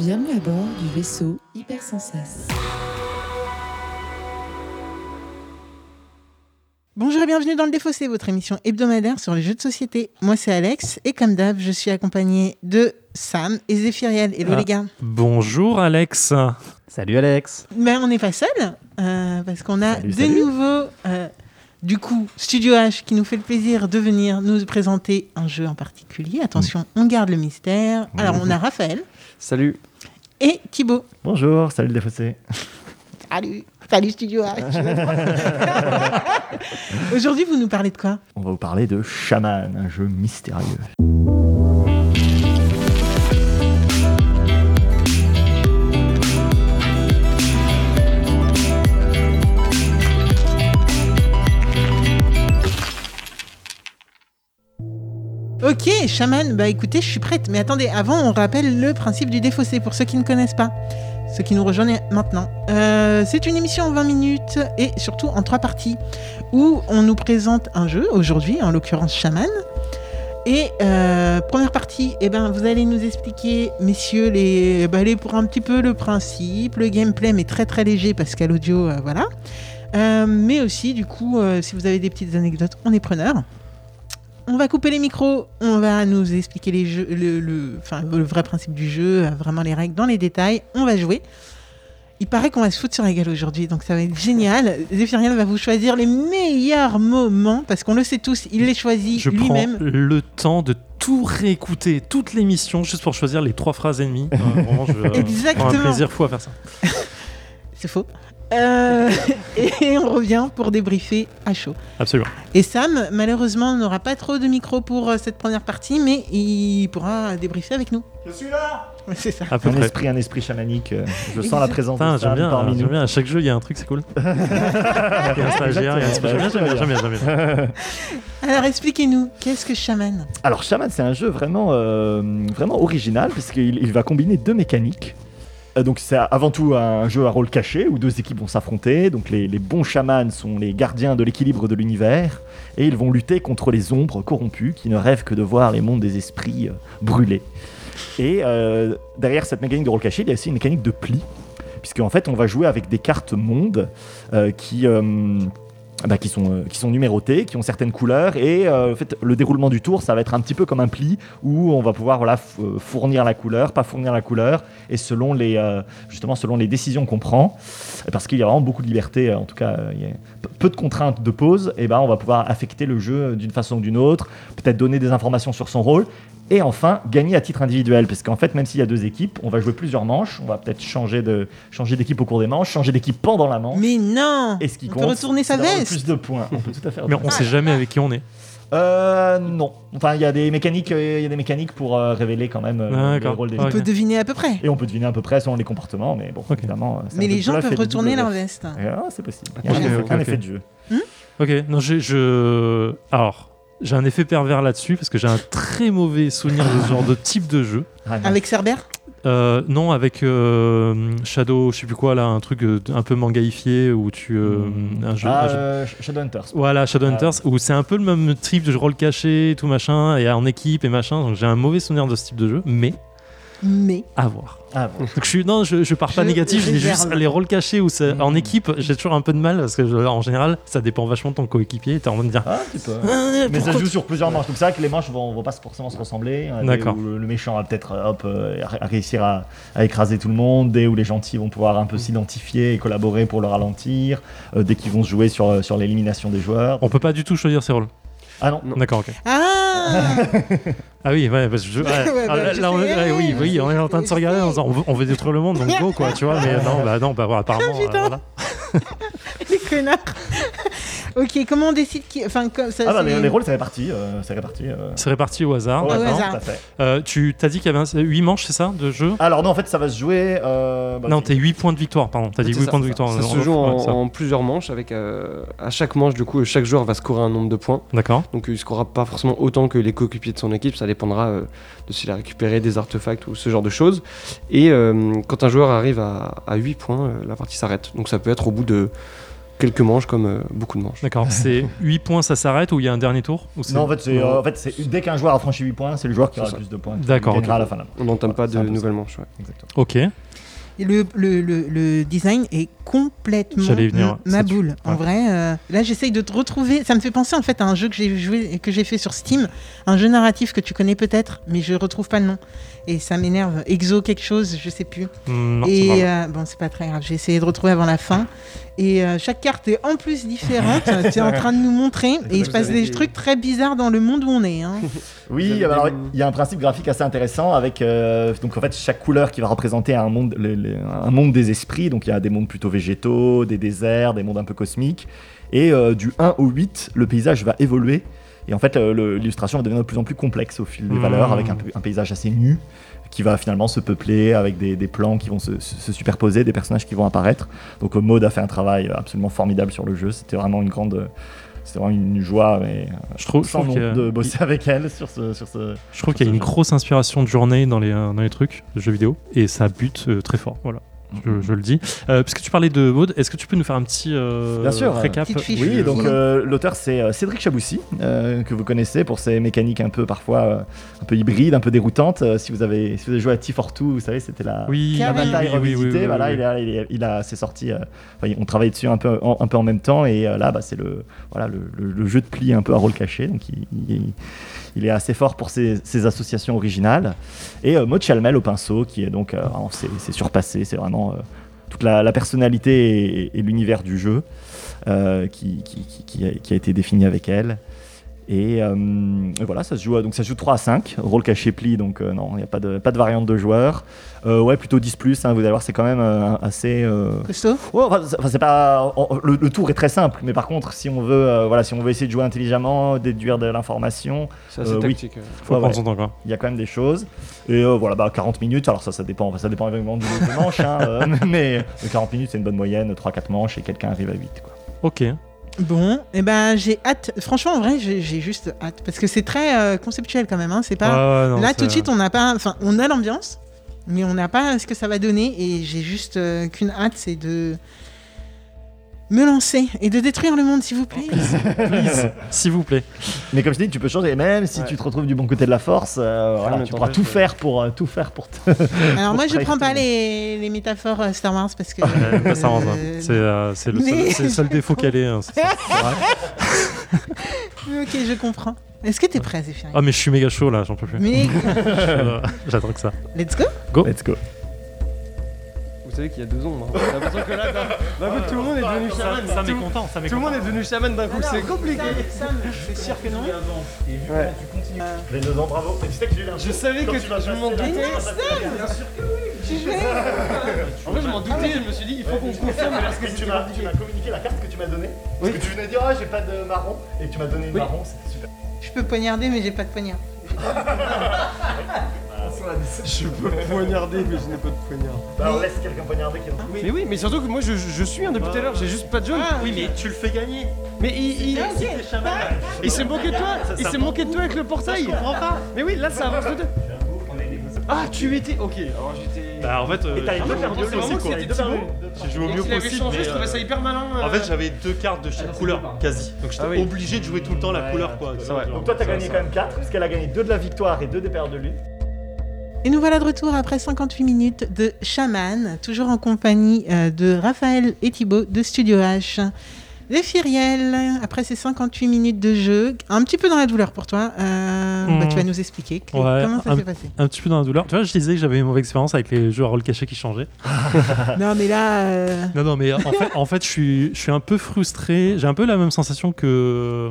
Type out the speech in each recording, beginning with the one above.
Bienvenue à bord du vaisseau Hypersensas. Bonjour et bienvenue dans le Défaussé, votre émission hebdomadaire sur les jeux de société. Moi c'est Alex et comme d'hab, je suis accompagné de Sam et Zéphiriel. Hello Ah. les gars. Bonjour Alex. Salut Alex. Ben on n'est pas seul euh, parce qu'on a Salut, de salut. nouveaux euh, du coup Studio H qui nous fait le plaisir de venir nous présenter un jeu en particulier. Attention, on garde le mystère. Alors on a Raphaël Salut. Et Thibaut. Bonjour, salut le défaussé. Salut. Salut Studio H. Aujourd'hui, vous nous parlez de quoi? On va vous parler de Shaman, un jeu mystérieux. Chaman, bah écoutez, je suis prête. Mais attendez, avant, on rappelle le principe du défaussé pour ceux qui ne connaissent pas. Ceux qui nous rejoignent maintenant. Euh, c'est une émission en 20 minutes et surtout en trois parties où on nous présente un jeu, aujourd'hui, en l'occurrence Shaman. Et euh, première partie, eh ben, vous allez nous expliquer, messieurs, les, bah, pour un petit peu le principe, le gameplay, mais très très léger parce qu'à l'audio, euh, voilà. Mais aussi, du coup, si vous avez des petites anecdotes, on est preneur. On va couper les micros, on va nous expliquer les jeux, le, le- enfin, le vrai principe du jeu, euh, vraiment les règles dans les détails. On va jouer. Il paraît qu'on va se foutre sur la gueule aujourd'hui, donc ça va être génial. Zéphirien va vous choisir les meilleurs moments, parce qu'on le sait tous, il les choisit Je prends lui-même. le temps de tout réécouter, toute l'émission, juste pour choisir les trois phrases et demie. Euh, vraiment, je, euh, Exactement. un plaisir fou à faire ça. C'est faux. Euh, et on revient pour débriefer à chaud. Absolument. Et Sam, malheureusement, n'aura pas trop de micro pour euh, cette première partie, mais il pourra débriefer avec nous. Je suis là C'est ça. À peu Un près. esprit, un esprit chamanique. euh, Je sens la présence Putain, de j'aime Sam bien, parmi nous. bien. À chaque jeu, il y a un truc, c'est cool. Il y a un stagiaire, il y a un stagiaire. J'aime bien, j'aime bien, j'aime bien, j'aime bien. Alors expliquez-nous, qu'est-ce que Shaman? Alors Shaman, c'est un jeu vraiment, euh, vraiment original puisqu'il il va combiner deux mécaniques. Euh, Donc c'est avant tout un jeu à rôle caché où deux équipes vont s'affronter. Donc les, bons chamans sont les gardiens de l'équilibre de l'univers et ils vont lutter contre les ombres corrompues qui ne rêvent que de voir les mondes des esprits euh, brûler. Et euh, derrière cette mécanique de rôle caché, il y a aussi une mécanique de pli puisqu'en fait on va jouer avec des cartes mondes qui bah, qui, sont, euh, qui sont numérotées, qui ont certaines couleurs, et euh, le déroulement du tour, ça va être un petit peu comme un pli, où on va pouvoir euh, fournir la couleur, pas fournir la couleur, et selon les, justement selon les décisions qu'on prend, parce qu'il y a vraiment beaucoup de liberté, en tout cas, il y a peu de contraintes de pause, et ben on va pouvoir affecter le jeu d'une façon ou d'une autre, peut-être donner des informations sur son rôle, et enfin gagner à titre individuel, parce qu'en fait, même s'il y a deux équipes, on va jouer plusieurs manches, on va peut-être changer de changer d'équipe au cours des manches, changer d'équipe pendant la manche. Mais non Et ce qui On compte, peut retourner sa veste plus de points. On peut tout à fait. Mais on sait jamais avec qui on est. Euh, non. Enfin, il y a des mécaniques, euh, il y a des mécaniques pour euh, révéler quand même euh, Ah, le rôle des On peut deviner à peu près. Et on peut deviner à peu près selon les comportements, mais bon, évidemment. Mais les gens peuvent retourner leur veste. Ah, c'est possible. Il y a Ok, un, effet, ok, un effet de jeu. Ok, non, je... Alors, j'ai un effet pervers là-dessus, parce que j'ai un très mauvais souvenir de ce genre de type de jeu. Ah. Avec Cerber? Euh, non, avec euh, Shadow, je sais plus quoi, là, un truc euh, un peu mangaïfié où tu. euh, un jeu, Ah, un jeu- Shadowhunters. Voilà, Shadowhunters, Ah. où c'est un peu le même type de rôle caché, tout machin, et en équipe et machin. Donc j'ai un mauvais souvenir de ce type de jeu, mais Mais. à voir. Ah, bon. Donc je suis, non, je, je pars pas Je négatif, je dis juste les rôles cachés où c'est Mm. en équipe, j'ai toujours un peu de mal parce que je- en général, ça dépend vachement de ton coéquipier. T'es en train de dire. Ah, un petit peu. Ah, Mais ça joue sur plusieurs manches. Donc c'est vrai que les manches vont, vont pas forcément se ressembler. des D'accord. où Le, le méchant va peut-être euh, hop, euh, à- réussir à, à écraser tout le monde. Des où les gentils vont pouvoir un peu s'identifier et collaborer pour le ralentir. euh, dès qu'ils vont se jouer sur, euh, sur l'élimination des joueurs. On peut pas du tout choisir ses rôles. Ah non. D'accord, ok. Ah Ah oui, ouais, parce que je- ouais. Ouais, bah, là, je là, on, ouais, oui, on est en train de se regarder en disant on veut, on veut détruire le monde, donc go quoi, tu vois. Mais non, bah non, bah voilà, apparemment. Ah, euh, voilà. Les connards Ok, comment on décide qui. Enfin, comme ça. Ah bah les, les rôles c'est réparti, euh, c'est réparti. euh, C'est réparti au hasard. au hasard. Euh, tu t'as dit qu'il y avait 8 manches, c'est ça, de jeu? Alors non en fait ça va se jouer. euh, bah, Non, t'es 8 points de victoire, pardon. T'as dit C'est 8 ça, points de victoire. Ça se joue en, plusieurs manches avec euh, à chaque manche du coup chaque joueur va scorer un nombre de points D'accord. donc il scorera pas forcément autant que les coéquipiers de son équipe ça dépendra euh, de s'il a récupéré des artefacts ou ce genre de choses et euh, quand un joueur arrive à, à 8 points euh, la partie s'arrête donc ça peut être au bout de quelques manches comme euh, beaucoup de manches. D'accord, c'est 8 points, ça s'arrête ou il y a un dernier tour ou Non, en fait, euh, en dès qu'un joueur a franchi 8 points, c'est le joueur qui aura le plus de points. D'accord, On n'entame pas de nouvelles manches. ouais. Exactement. Ok. Le, le, le, le design est complètement venir, ma tu- boule. En ouais. vrai, euh, là j'essaye de te retrouver. Ça me fait penser en fait à un jeu que j'ai joué, que j'ai fait sur Steam, un jeu narratif que tu connais peut-être, mais je retrouve pas le nom. Et ça m'énerve. Exo quelque chose, je sais plus. Hmm, non, c'est et pas grave. euh, bon, c'est pas très grave. J'ai essayé de retrouver avant la fin. Et euh, chaque carte est en plus différente. tu es en train de nous montrer. Et il se passe des- trucs très bizarres dans le monde où on est. hein. Oui, alors des- il y a un principe graphique assez intéressant avec euh, donc en fait chaque couleur qui va représenter un monde, le- le- un monde des esprits. Donc il y a des mondes plutôt végétaux, des déserts, des mondes un peu cosmiques. Et euh, du 1 au 8, le paysage va évoluer. Et en fait, l'illustration va devenir de plus en plus complexe au fil des Mmh. valeurs, avec un, paysage assez nu qui va finalement se peupler avec des, des plans qui vont se, se- se superposer, des personnages qui vont apparaître. Donc euh, Maud a fait un travail absolument formidable sur le jeu. C'était vraiment une grande, c'était vraiment une joie, mais Je trouve, je sans trouve nom qu'il y a- de bosser avec elle sur ce, sur ce, je trouve qu'il y a une grosse inspiration de journée dans les, euh, dans les trucs de jeux vidéo et ça bute euh, très fort. Voilà, je, je le dis. Euh, puisque tu parlais de mode, est-ce que tu peux nous faire un petit euh, Bien sûr, récap petite fiche. Oui, donc euh, l'auteur c'est euh, Cédric Chaboussy, euh, que vous connaissez pour ses mécaniques un peu parfois euh, un peu hybrides, un peu déroutantes. Euh, si vous avez si vous avez joué à T42, vous savez, c'était la, Oui, la Carrément. bataille oui, voilà, il a, il a, il a- c'est sorti. euh, on travaille dessus un peu en, un peu en même temps et euh, là, bah, c'est le voilà le, le- le jeu de pli un peu à rôle caché. Donc il, il- il est assez fort pour ses, associations originales. Et euh, Maud Chalmel au pinceau, qui est donc euh, c'est surpassé, c'est vraiment euh, toute la, personnalité et, l'univers du jeu euh, qui a été défini avec elle. Et, euh, et voilà, ça se joue, à- donc ça se joue 3 à 5, rôle caché pli, donc euh, non, il n'y a pas de, pas de variante de joueurs. Euh, ouais, plutôt 10 plus, hein, vous allez voir, c'est quand même euh, assez. euh, Costaud Ouais, enfin, c'est- enfin, c'est pas on- le, le tour est très simple, mais par contre, si on veut, euh, voilà, si on veut essayer de jouer intelligemment, déduire de l'information, C'est assez Euh, oui. tactique. Faut Ouais, prendre ouais. son temps, quoi. il y a quand même des choses. Et euh, voilà, bah 40 minutes, alors ça, ça dépend, ça dépend évidemment du nombre de manches, hein, euh, mais mais 40 minutes, c'est une bonne moyenne, 3-4 manches et quelqu'un arrive à 8. Quoi. Ok. Bon, et ben j'ai hâte. Franchement, en vrai, j'ai juste hâte parce que c'est très euh, conceptuel quand même. Hein. C'est pas. Ouais, ouais, non, Là, tout de suite, on n'a pas. Enfin, on a l'ambiance, mais on n'a pas ce que ça va donner. Et j'ai juste euh, qu'une hâte, c'est de me lancer et de détruire le monde, s'il vous plaît. S'il vous plaît. Mais comme je dis, tu peux changer, et même si Ouais. tu te retrouves du bon côté de la force, euh, voilà, tu pourras tout faire pour euh, tout faire pour te. Alors moi, je prends pas les, les métaphores euh, Star Wars parce que. Euh, euh. C'est euh, le, seul- mais- c'est le seul défaut qu'elle est. hein, c'est ça. ok, je comprends. Est-ce que t'es prêt, Zéphirine? Ah, mais je suis méga chaud là, j'en peux plus. Mais J'attends que ça. let's go. Let's go. Savez qu'il y a deux ombres. hein. J'ai l'impression que là, d'un d'un coup, tout le monde est devenu chaman. Tout- content, ça Tout le monde est devenu chaman d'un coup, c'est compliqué. c'est sûr que non. Ouais. Les deux ans, bravo. Tu sais que j'ai eu Je savais que je m'en doutais. En fait, je m'en doutais, je me suis dit, il faut qu'on confirme parce que tu c'était m'as compliqué. tu m'as communiqué la carte que tu m'as donnée. Oui. Parce que tu venais dire, ah, j'ai pas de marron, et que tu m'as donné une Oui. marron, c'était super. Je peux poignarder, mais j'ai pas de poignard. Je peux poignarder, mais je n'ai pas de poignard. Bah, on laisse quelqu'un poignarder qui est dans Mais oui, mais surtout que moi je, je suis un depuis tout à l'heure, j'ai juste pas de jaune. Ah, Oui, mais tu le fais gagner. Mais il, il, il s'est moqué de toi, il s'est moqué de toi avec le portail. Je comprends pas. Mais oui, là ça avance de deux. Ah, tu étais. Ok, alors j'étais. Bah, en fait, euh, Et t'as les deux vraiment aussi, quoi. j'ai joué au mieux possible. changé, mais, je trouvais ça euh, hyper malin. En euh. fait, j'avais deux cartes de chaque couleur, quasi. Donc j'étais Ah oui. obligé de jouer tout le temps la couleur, quoi. Vrai. Donc toi, t'as gagné quand même 4, parce qu'elle a gagné 2 de la victoire et 2 des paires de lune. Et nous voilà de retour après 58 minutes de Shaman, toujours en compagnie euh, de Raphaël et Thibaut de Studio H. Les Firiel, après ces 58 minutes de jeu, un petit peu dans la douleur pour toi, euh, Hmm. bah, tu vas nous expliquer que- Ouais, comment ça s'est passé. Un petit peu dans la douleur. Tu vois, je disais que j'avais une mauvaise expérience avec les jeux à rôle caché qui changeaient. non mais là, euh, Non, non, mais en fait, en fait je, suis, je suis un peu frustré. J'ai un peu la même sensation que,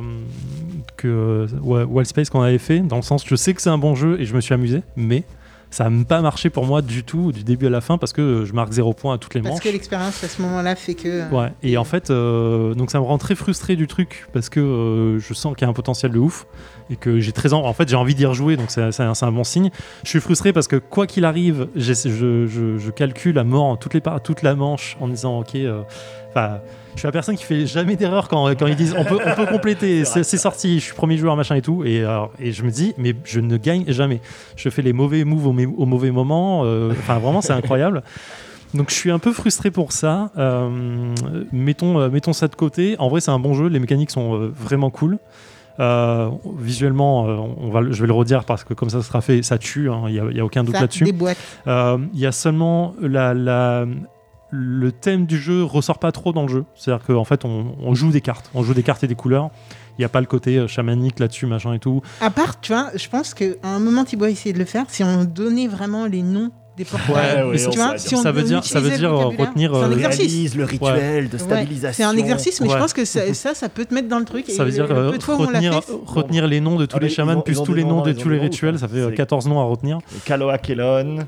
que ouais, Wild Space qu'on avait fait, dans le sens je sais que c'est un bon jeu et je me suis amusé, mais ça n'a pas marché pour moi du tout, du début à la fin, parce que je marque zéro point à toutes les parce manches. que l'expérience à ce moment-là fait que... Ouais, et en fait, euh, donc ça me rend très frustré du truc parce que euh, je sens qu'il y a un potentiel de ouf et que j'ai très en, en fait j'ai envie d'y rejouer, donc c'est un, bon signe. Je suis frustré parce que quoi qu'il arrive, je, je, je calcule à mort toutes les toute la manche en disant ok, euh, enfin. je suis la personne qui fait jamais d'erreur quand, quand ils disent on peut, on peut compléter, c'est sorti, je suis premier joueur, machin et tout. Et, alors, et je me dis, mais je ne gagne jamais. Je fais les mauvais moves au, mauvais moment. euh, Enfin, vraiment, c'est incroyable. Donc je suis un peu frustré pour ça. Euh, mettons, euh, mettons ça de côté. En vrai, c'est un bon jeu. Les mécaniques sont euh, vraiment cool. Euh, visuellement, euh, on va, le- je vais le redire parce que comme ça sera fait, ça tue. hein. Il n'y a, aucun doute là-dessus. Euh, Il y a seulement la, la- le thème du jeu ressort pas trop dans le jeu. C'est-à-dire qu'en fait, on, on joue des cartes. On joue des cartes et des couleurs. Il n'y a pas le côté chamanique là-dessus, machin et tout. À part, tu vois, je pense qu'à un moment, Thibaut a essayé de le faire. Si on donnait vraiment les noms des portails, Ouais, ouais, tu on vois, sait si on ça veut dire- ça veut utilisait le dire, euh, retenir, euh, exercice. Le rituel de stabilisation. c'est un exercice, mais Ouais. je pense que ça, ça, ça peut te mettre dans le truc. Ça veut dire euh, l'a retenir, fait, retenir les noms de tous Ah, les chamans, plus tous les noms, de tous les rituels. Ça fait euh, C'est- 14 noms à retenir. Kaloa Kelon,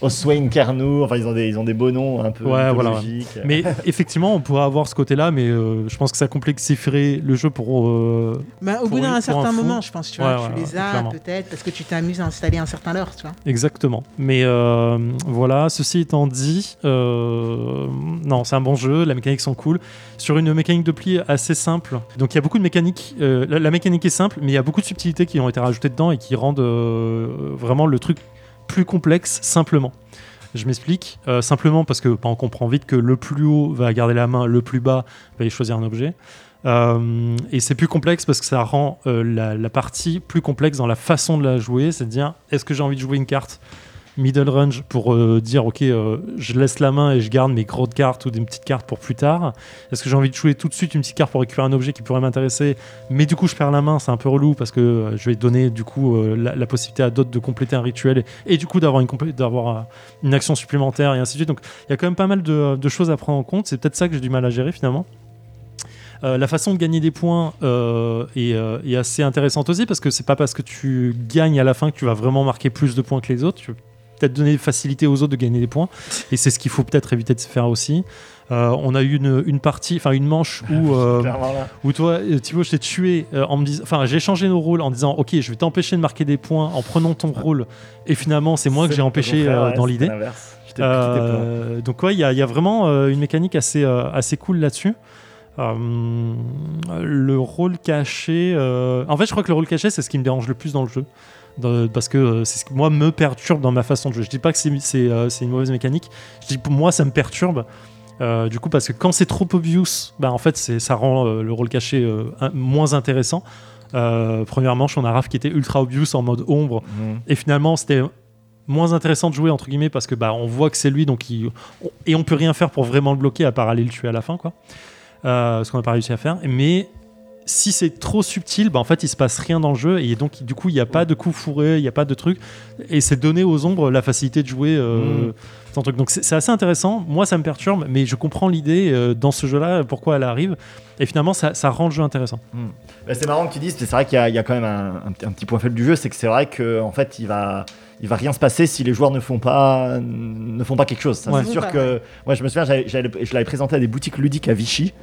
Oswain Carnou, enfin ils ont des, ils ont des beaux noms un peu Ouais, voilà. Mais effectivement, on pourrait avoir ce côté-là, mais euh, je pense que ça complexifierait le jeu pour. euh, Bah, au Pour bout d'un certain un moment, je pense, tu vois, Ouais, tu les as peut-être parce que tu t'amuses à installer un certain leurre, tu vois. Exactement. Mais euh, voilà, ceci étant dit, euh, non, c'est un bon jeu, la mécanique sont cool. Sur une mécanique de pli assez simple, donc il y a beaucoup de mécaniques, euh, la, la mécanique est simple, mais il y a beaucoup de subtilités qui ont été rajoutées dedans et qui rendent euh, vraiment le truc plus complexe simplement. Je m'explique. Euh, simplement parce que bah, on comprend vite que le plus haut va garder la main, le plus bas va y choisir un objet. Euh, et c'est plus complexe parce que ça rend euh, la, la partie plus complexe dans la façon de la jouer. C'est de dire est-ce que j'ai envie de jouer une carte middle range pour euh, dire ok, euh, je laisse la main et je garde mes grosses cartes ou des petites cartes pour plus tard Est-ce que j'ai envie de jouer tout de suite une petite carte pour récupérer un objet qui pourrait m'intéresser? Mais du coup, je perds la main, c'est un peu relou parce que euh, je vais donner du coup la, possibilité à d'autres de compléter un rituel et, du coup d'avoir une, action supplémentaire et ainsi de suite. Donc il y a quand même pas mal de, choses à prendre en compte. C'est peut-être ça que j'ai du mal à gérer finalement. La façon de gagner des points est, assez intéressante aussi parce que c'est pas parce que tu gagnes à la fin que tu vas vraiment marquer plus de points que les autres. Peut-être donner facilité aux autres de gagner des points et c'est ce qu'il faut peut-être éviter de se faire aussi. Euh, on a eu une, une partie, enfin une manche où, euh, où toi, euh, Thibaut, je t'ai tué euh, en me disant, enfin j'ai changé nos rôles en disant, ok, je vais t'empêcher de marquer des points en prenant ton rôle et finalement c'est moi que j'ai empêché dans l'idée. donc ouais, il y, y a vraiment une mécanique assez, assez cool là-dessus. Le rôle caché, en fait, je crois que le rôle caché, c'est ce qui me dérange le plus dans le jeu. Dans- parce que euh, c'est ce qui moi me perturbe dans ma façon de jouer. Je dis pas que c'est euh, une mauvaise mécanique. Je dis pour moi ça me perturbe. Euh, du coup parce que quand c'est trop obvious, bah en fait ça rend euh, le rôle caché euh, un- moins intéressant. Première manche, on a Raph qui était ultra obvious en mode ombre Mhm. et finalement, c'était moins intéressant de jouer entre guillemets parce que bah on voit que c'est lui donc il- on- et on peut rien faire pour vraiment le bloquer à part aller le tuer à la fin quoi. Ce qu'on n'a pas réussi à faire. Mais si c'est trop subtil, bah en fait il se passe rien dans le jeu et donc du coup il n'y a pas de coup fourré, il n'y a pas de truc et c'est donner aux ombres la facilité de jouer. Euh, Mm. truc. Donc c'est assez intéressant. Moi ça me perturbe, mais je comprends l'idée euh, dans ce jeu-là pourquoi elle arrive et finalement ça, ça rend le jeu intéressant. Bah, c'est marrant que tu dises, c'est vrai qu'il y, a- il y a quand même un, un petit- un petit point faible du jeu, c'est que c'est vrai que en fait il va, il va rien se passer si les joueurs ne font pas, ne font pas quelque chose. Ouais. C'est sûr que, moi je me souviens, je l'avais présenté à des boutiques ludiques à Vichy.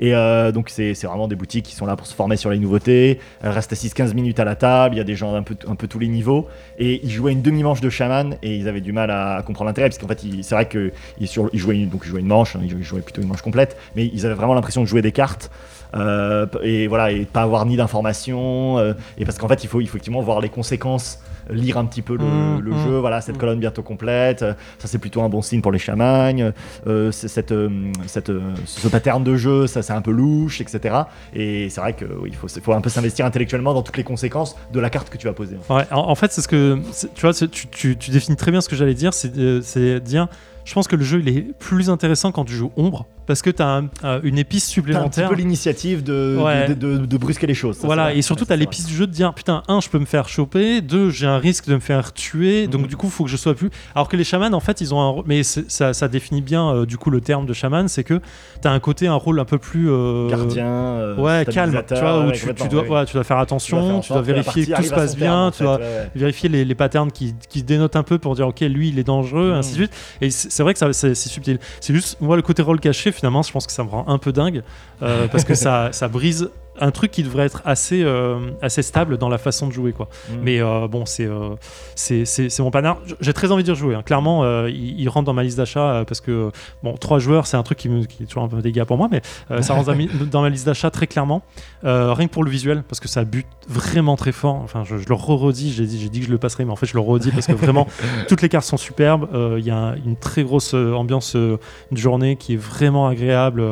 Et euh, donc c'est vraiment des boutiques qui sont là pour se former sur les nouveautés. Restent assises 15 minutes à la table, il y a des gens un peu, un peu tous les niveaux. Et ils jouaient une demi-manche de chaman et ils avaient du mal à, comprendre l'intérêt parce qu'en fait c'est vrai qu'ils ils jouaient, une- donc jouaient une manche, hein, ils jouaient plutôt une manche complète, mais ils avaient vraiment l'impression de jouer des cartes. Euh, et voilà, et pas avoir ni d'informations. euh, et parce qu'en fait, il faut effectivement voir les conséquences, lire un petit peu le, Mmh, le mmh. jeu. Voilà, cette Mmh. colonne bientôt complète. Ça, c'est plutôt un bon signe pour les chamagnes. Euh, cette, euh, cette, euh, ce pattern de jeu, ça, c'est un peu louche, etc. Et c'est vrai qu'il faut, faut un peu s'investir intellectuellement dans toutes les conséquences de la carte que tu vas poser. Ouais, en, en fait, c'est ce que tu vois, tu, tu- tu définis très bien ce que j'allais dire, c'est euh, c'est dire. Je pense que le jeu il est plus intéressant quand tu joues ombre parce que tu as une épice T'as un petit supplémentaire. peu l'initiative de, Ouais. de, de- de brusquer les choses. ça, Voilà, et surtout, tu as l'épice du jeu de dire putain, un, je peux me faire choper, deux, j'ai un risque de me faire tuer, donc Mhm. du coup, il faut que je sois plus. Alors que les chamans, en fait, ils ont un rôle, mais ça, ça définit bien euh, du coup le terme de chaman, c'est que tu as un côté, un rôle un peu plus. euh. Gardien. euh, Ouais, calme, tu vois, où ouais, tu, tu dois, ouais, tu dois faire attention, tu dois vérifier que tout se passe bien, en tu dois vérifier les, les patterns qui, qui dénotent un peu pour dire ok lui il est dangereux Mm. ainsi de suite et c'est vrai que c'est subtil c'est juste moi le côté rôle caché finalement je pense que ça me rend un peu dingue euh, parce que ça, ça brise un truc qui devrait être assez, euh, assez stable dans la façon de jouer. Quoi. Mm. Mais euh, bon, c'est euh, c'est mon panard. J'ai très envie d'y rejouer. hein. Clairement, il, il rentre dans ma liste d'achat parce que, bon, trois joueurs, c'est un truc qui, me, qui est toujours un peu dégueu pour moi, mais ça rentre dans, ma liste d'achat très clairement. Rien que pour le visuel, parce que ça bute vraiment très fort. Enfin, je, je le re-redis, j'ai dit, dit que je le passerai, mais en fait, je le redis parce que vraiment, toutes les cartes sont superbes. Il y a un- une très grosse ambiance de journée qui est vraiment agréable.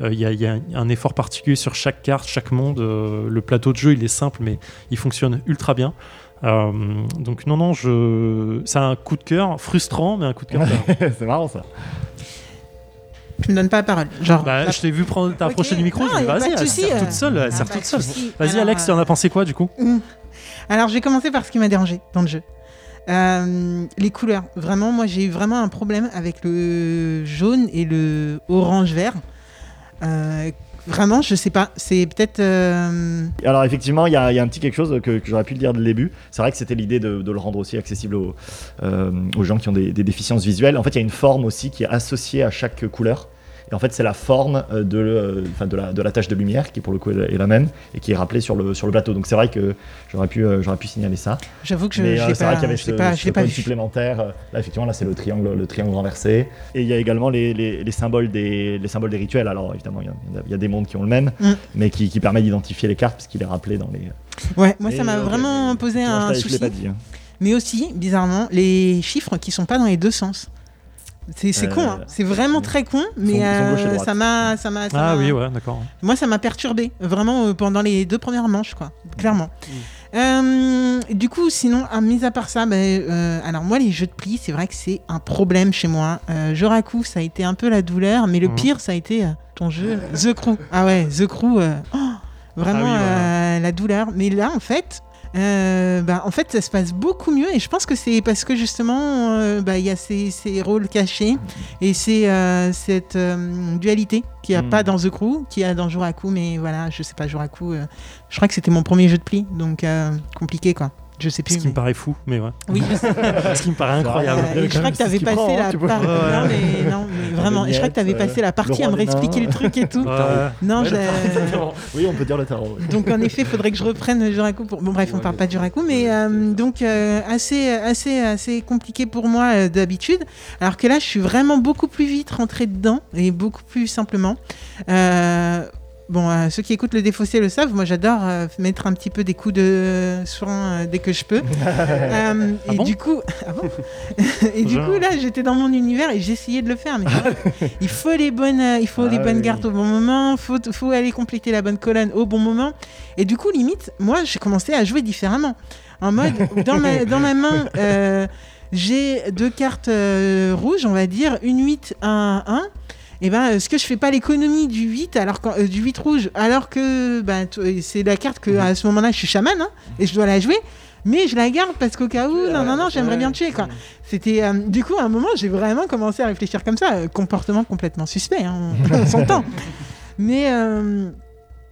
Il y, a- il y a un effort particulier sur chaque carte, chaque monde. Euh, le plateau de jeu, il est simple, mais il fonctionne ultra bien. Euh, donc non, non, je... c'est un coup de cœur frustrant, mais un coup de cœur. c'est marrant ça. Tu me donnes pas la parole. Genre. bah, la- je t'ai vu prendre ta Ok. approche du micro, Non, je pas vas-y, elle sert euh. toute seule, elle Ah, sert toute seule. Vas-y Alors, Alex, tu euh, en as pensé quoi du coup? Mm. Alors, je vais commencer par ce qui m'a dérangé dans le jeu. Euh, les couleurs. Vraiment, moi, j'ai eu vraiment un problème avec le jaune et le orange-vert. Vraiment, je sais pas. C'est peut-être. euh, Alors effectivement, il y, a un petit quelque chose que, j'aurais pu le dire dès le début. C'est vrai que c'était l'idée de, le rendre aussi accessible aux, euh, gens qui ont des déficiences visuelles. En fait, il y a une forme aussi qui est associée à chaque couleur. Et en fait, c'est la forme euh, de, euh, enfin, de, la, de la tache de lumière qui, pour le coup, est la même et qui est rappelée sur le, sur le plateau. Donc c'est vrai que j'aurais pu, euh, j'aurais pu signaler ça. J'avoue que je Mais euh, c'est vrai qu'il y pas, avait ce, pas, ce point supplémentaire. Là, effectivement, là, c'est le triangle, le triangle renversé. Et il y a également les, les- les symboles des, les symboles des rituels. Alors, évidemment, il y, a- il y a des mondes qui ont le même, Mm. mais qui, qui permet d'identifier les cartes puisqu'il est rappelé dans les. Ouais, moi, Et, ça m'a euh, vraiment posé un souci. dit. hein. Mais aussi, bizarrement, les chiffres qui sont pas dans les deux sens. C'est c'est Euh, con, hein. c'est vraiment très con, mais euh, ça m'a, ça m'a, Ah oui, ouais, d'accord. Moi, ça m'a perturbé, vraiment euh, pendant les deux premières manches, quoi, clairement. Mm. Euh, du coup, sinon, à mis à part ça, ben, euh, alors moi, les jeux de pli, c'est vrai que c'est un problème chez moi. Euh, Joraku, ça a été un peu la douleur, mais le Mhm. pire, ça a été euh, ton jeu, The Crew. Ah ouais, The Crew, euh, oh, vraiment Ah oui, voilà. euh, la douleur. Mais là, en fait. Euh, bah, en fait, ça se passe beaucoup mieux et je pense que c'est parce que justement, euh, bah, il y a ces, ces rôles cachés et c'est euh, cette euh, dualité qu'il n'y a Mm. pas dans The Crew, qu'il y a dans Joraku, mais voilà, je sais pas, Joraku, euh, je crois que c'était mon premier jeu de pli, donc compliqué quoi. Je sais plus. Ce qui me paraît fou, mais ouais. Oui, je sais. Ce qui me paraît incroyable. Euh, et je crois que tu avais passé prend, la partie. Non, mais, non, mais vraiment, je crois que tu avais miettes, passé la partie le à me réexpliquer le truc et tout. Ouais. Non, Ouais. Oui, on peut dire le tarot. oui. donc en effet, il faudrait que je reprenne Juraku pour. Bon bref, on parle pas de Juraku, mais euh, donc euh, assez, assez, assez compliqué pour moi euh, d'habitude. Alors que là, je suis vraiment beaucoup plus vite rentré dedans et beaucoup plus simplement. Euh, Bon, euh, ceux qui écoutent le défaussé le savent, moi j'adore euh, mettre un petit peu des coups de soin euh, dès que je peux. Ah et bon du coup, ah bon et du coup là, j'étais dans mon univers et j'essayais de le faire, mais il faut les bonnes, il faut Ah les bonnes oui. cartes au bon moment, faut, faut aller compléter la bonne colonne au bon moment. Et du coup, limite, moi, j'ai commencé à jouer différemment. En mode, dans ma, dans ma main, j'ai deux cartes rouges, on va dire, une 8, un 1. Et ben, est-ce que je fais pas l'économie du 8, alors euh, du 8 rouge, alors que ben, t- c'est la carte que à ce moment-là, je suis chaman, hein, et je dois la jouer. Mais je la garde parce qu'au cas où, non, non, non, j'aimerais bien tuer, quoi. C'était, euh, du coup, à un moment, j'ai vraiment commencé à réfléchir comme ça. euh, comportement complètement suspect, hein, on s'entend. Mais euh,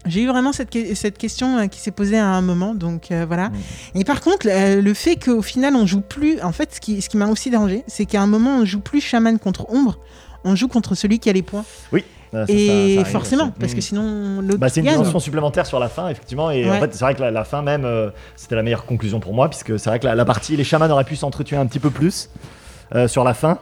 j'ai eu vraiment cette, que- cette question euh, qui s'est posée à un moment, donc euh, voilà. Et par contre, euh, le fait qu'au final, on joue plus. En fait, ce qui, ce qui m'a aussi dérangé, c'est qu'à un moment, on joue plus chaman contre ombre, on joue contre celui qui a les points. Ah, ça, Et ça forcément, parce que Mm. sinon, l'autre Bah, c'est une dimension supplémentaire sur la fin, effectivement. Et Ouais. en fait, c'est vrai que la, la fin même, euh, c'était la meilleure conclusion pour moi, puisque c'est vrai que la, la partie, les chamans auraient pu s'entretuer un petit peu plus euh, sur la fin.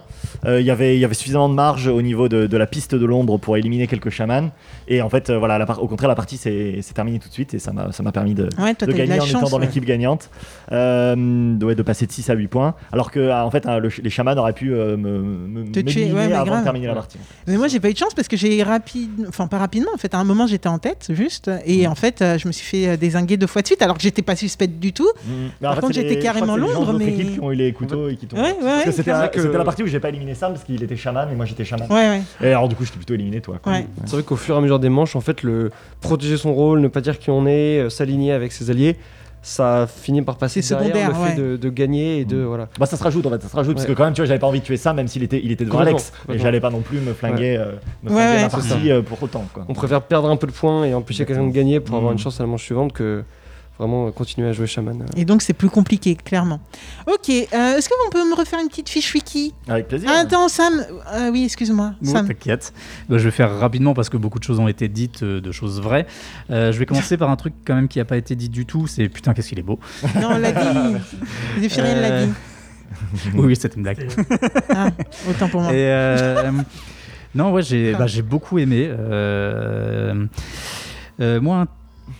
Euh, Il y avait- il y avait suffisamment de marge au niveau de, de la piste de l'ombre pour éliminer quelques chamans. Et en fait, euh, voilà, la au contraire, la partie s'est terminée tout de suite et ça m'a permis de, Ouais, toi, de de gagner la en étant chance. dans ouais. l'équipe gagnante, de, ouais, de passer de 6 à 8 points, alors que ah, en fait hein, le- les chamans auraient pu me, me Te tuer, avant grave. de terminer la partie. Mais moi, j'ai pas eu de chance parce que j'ai rapide, enfin pas rapidement. En fait, à un moment, j'étais en tête, juste, et en fait, je me suis fait désinguer deux fois de suite, alors que j'étais pas suspecte du tout. Mais Par en fait, contre, j'étais carrément de notre mais- qui ont eu les couteaux et qui Ouais, ouais, que ouais. c'était C'est vrai la- que- c'était la partie où j'ai pas éliminé Sam parce qu'il était chaman et moi j'étais chaman. Ouais, ouais. Et alors du coup j'étais plutôt éliminé toi. quoi. Ouais. C'est vrai qu'au fur et à mesure des manches, en fait, le protéger son rôle, ne pas dire qui on est, euh, s'aligner avec ses alliés, ça finit par passer C'est derrière le fait de, de gagner et de Mm. voilà. Bah ça se rajoute en fait, ça se rajoute parce que Ouais. quand même tu vois j'avais pas envie de tuer Sam même s'il était il était devant Alex et j'allais pas non plus me flinguer, euh, me Ouais, flinguer ouais, ma c'est partie euh, pour autant quoi. On préfère perdre un peu de points et empêcher quelqu'un de gagner pour avoir Mm. une chance à la manche suivante que vraiment euh, continuer à jouer chaman. euh. Et donc c'est plus compliqué, clairement. Ok, euh, est-ce que vous pouvez me refaire une petite fiche wiki? Avec plaisir. Ah, Attends, Sam. euh, oui, excuse-moi. Sam. T'inquiète. Bah, je vais faire rapidement parce que beaucoup de choses ont été dites, euh, de choses vraies. Euh, je vais commencer par un truc quand même qui n'a pas été dit du tout. C'est putain qu'est-ce qu'il est beau. Non, on l'a dit. Zéphiriel l'a dit. oui, oui, c'était une blague. Ah, autant pour moi. Et euh, non, ouais, j'ai bah, j'ai beaucoup aimé. Euh, euh, moi, un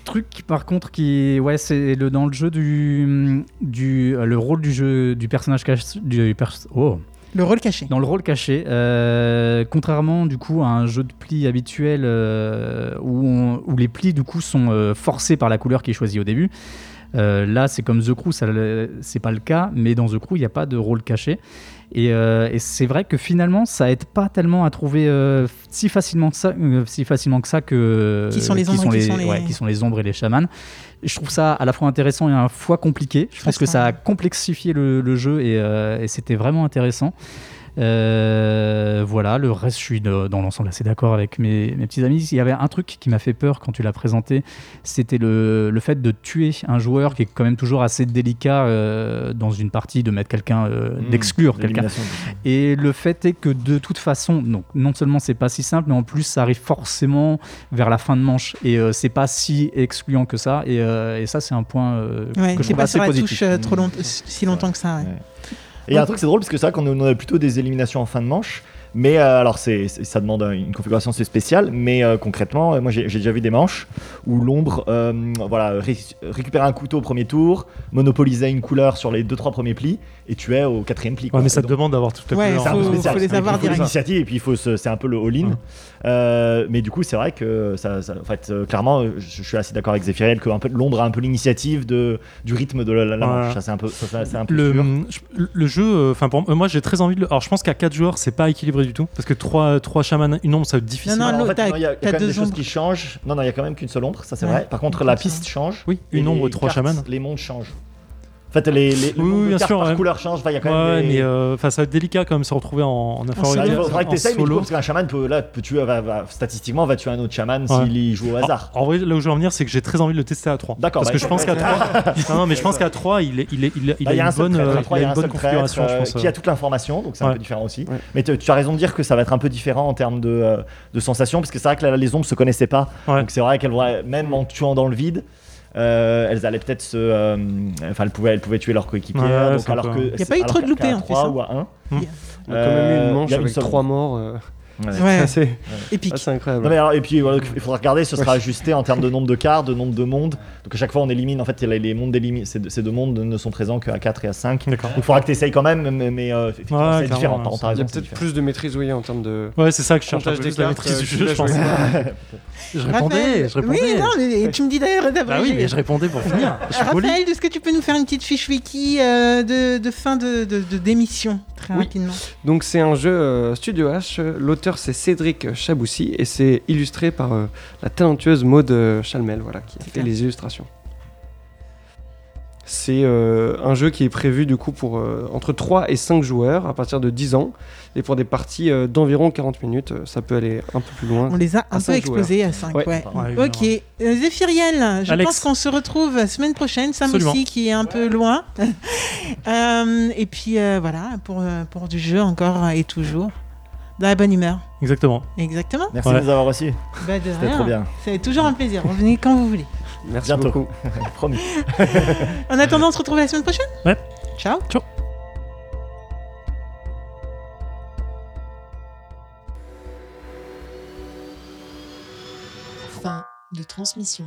truc par contre qui, ouais, c'est le dans le jeu du du euh, le rôle du jeu du personnage caché du pers- oh Le rôle caché. dans le rôle caché, euh, contrairement du coup à un jeu de plis habituel euh, où, on- où les plis du coup sont euh, forcés par la couleur qui est choisie au début. Euh, là, c'est comme The Crew, ça c'est pas le cas, mais dans The Crew, il n'y a pas de rôle caché. Et, euh, et c'est vrai que finalement, ça aide pas tellement à trouver euh, si facilement que ça, euh, si facilement que ça que Qui sont les ombres et qui sont les- ouais, qui sont les ombres et les chamans. Je trouve ça à la fois intéressant et à la fois compliqué. Je pense que ça a complexifié le, le jeu et, et c'était vraiment intéressant. Euh, voilà, le reste, je suis de- dans l'ensemble assez d'accord avec mes, mes petits amis. Il y avait un truc qui m'a fait peur quand tu l'as présenté, c'était le, le fait de tuer un joueur qui est quand même toujours assez délicat euh, dans une partie, de mettre quelqu'un, euh, Mmh, d'exclure quelqu'un. Et le fait est que de toute façon, donc, non seulement c'est pas si simple, mais en plus ça arrive forcément vers la fin de manche. Et euh, c'est pas si excluant que ça. Et, euh, et ça, c'est un point euh, Ouais, que je trouve pas assez sur la positif. touche euh, trop long- si longtemps que ça. ouais. Et il un truc, c'est drôle parce que c'est vrai qu'on on a plutôt des éliminations en fin de manche. Mais euh, alors, c'est, ça demande une configuration assez spéciale. Mais euh, concrètement, euh, moi j'ai, déjà vu des manches où l'ombre voilà, ré- récupérait un couteau au premier tour, monopolisait une couleur sur les 2-3 premiers plis et tuait au quatrième pli. quoi. Ouais, mais ça te donc, demande d'avoir toute la Ouais, c'est un peu faut- spécial. faut les Il avoir faut direct. l'initiative et puis il faut c'est un peu le all-in. Ouais. Euh, mais du coup, c'est vrai que ça, ça- en fait, euh, clairement, euh, je, je suis assez d'accord avec Zéphiriel que un peu, l'ombre a un peu l'initiative de, du rythme de la, la- la Ouais. manche. Ça, c'est un peu, ça, un peu Le, sûr. je- le jeu, euh, enfin pour moi j'ai très envie de le. Alors je pense qu'à 4 joueurs c'est pas équilibré du tout parce que 3, trois chamans, une ombre ça va être difficile. Non, non, Alors, en fait, il y a, y a quand même des choses qui changent. Non, non, il y a quand même qu'une seule ombre, ça c'est Ouais. vrai. Par contre, la piste change. Oui, une ombre, trois chamans. Les mondes changent. En fait, les, les, Oui, bien sûr, par ouais. couleur change. Il y a quand Ouais, même des- mais euh, enfin ça va être délicat quand même se retrouver en, en Ah, infériorité, il faudra que coup, solo. parce qu'un chaman peut, là, peut tuer, va, va- statistiquement, va tuer un autre chaman Ouais. s'il y joue au hasard. En, en vrai, là où je veux en venir, c'est que j'ai très envie de le tester à 3. D'accord, Parce bah, que je pense qu'à 3. non, non, mais je pense qu'à 3, il, est, il, est, il, est- il Bah, a y a une bonne, euh, il a une un bonne configuration, je euh, pense. qui a toute l'information, donc c'est un peu différent aussi. Mais tu tu as raison de dire que ça va être un peu différent en termes de, de sensations, parce que c'est vrai que là, les ombres se connaissaient pas. Donc c'est vrai qu'elles vont, même en tuant dans le vide, euh, elles allaient peut-être se. euh, Enfin, elles pouvaient, elles pouvaient tuer leur coéquipier. Ouais, donc alors que. Y a pas eu trop de loupés, en trois plus, hein. ou à 1. Hmm. On a quand même eu une manche il y a avec seule trois ombre. morts. Ouais. c'est épique. assez incroyable. Non mais alors, et puis voilà, il faudra regarder, ce sera ajusté en termes de nombre de cartes, de nombre de mondes. Donc à chaque fois on élimine, en fait les, les mondes ces, deux- ces deux mondes ne sont présents qu'à 4 et à 5. D'accord. Donc il faudra que tu essayes quand même, mais, mais, euh, effectivement Ouais, c'est différent. Il y a peut-être plus de maîtrise, oui, en termes de. Ouais, c'est ça que je cherche des plus la cartes, maîtrise du euh, jeu, je pense. Je répondais, Raphaël- je répondais. Oui, non, mais tu me dis d'ailleurs Bah oui, mais je répondais pour finir. Raphaël, est-ce que tu peux nous faire une petite fiche wiki euh, de, de fin de, d'émission très rapidement? Donc c'est un jeu euh, Studio H. L'auteur c'est Cédric Chaboussi et c'est illustré par euh, la talentueuse Maude Chalmel, voilà, qui a fait les illustrations. C'est euh, un jeu qui est prévu du coup pour euh, entre 3 et 5 joueurs à partir de 10 ans et pour des parties euh, d'environ 40 minutes. Ça peut aller un peu plus loin. On les a un peu explosés à 5. Ouais. Ouais. Ouais, Ok, Euh, Zéphiriel, je Alex. pense qu'on se retrouve la semaine prochaine, Sam Absolument. aussi qui est un peu loin. Euh, et puis euh, voilà, pour, pour du jeu encore et toujours. Dans la bonne humeur. Exactement. Exactement. Merci Ouais. de nous avoir reçus, Bah, de c'était rien. trop bien. C'est toujours un plaisir. Revenez quand vous voulez. Merci Bientôt. beaucoup. Promis. En attendant, on se retrouve la semaine prochaine. Ouais. Ciao. Fin de transmission.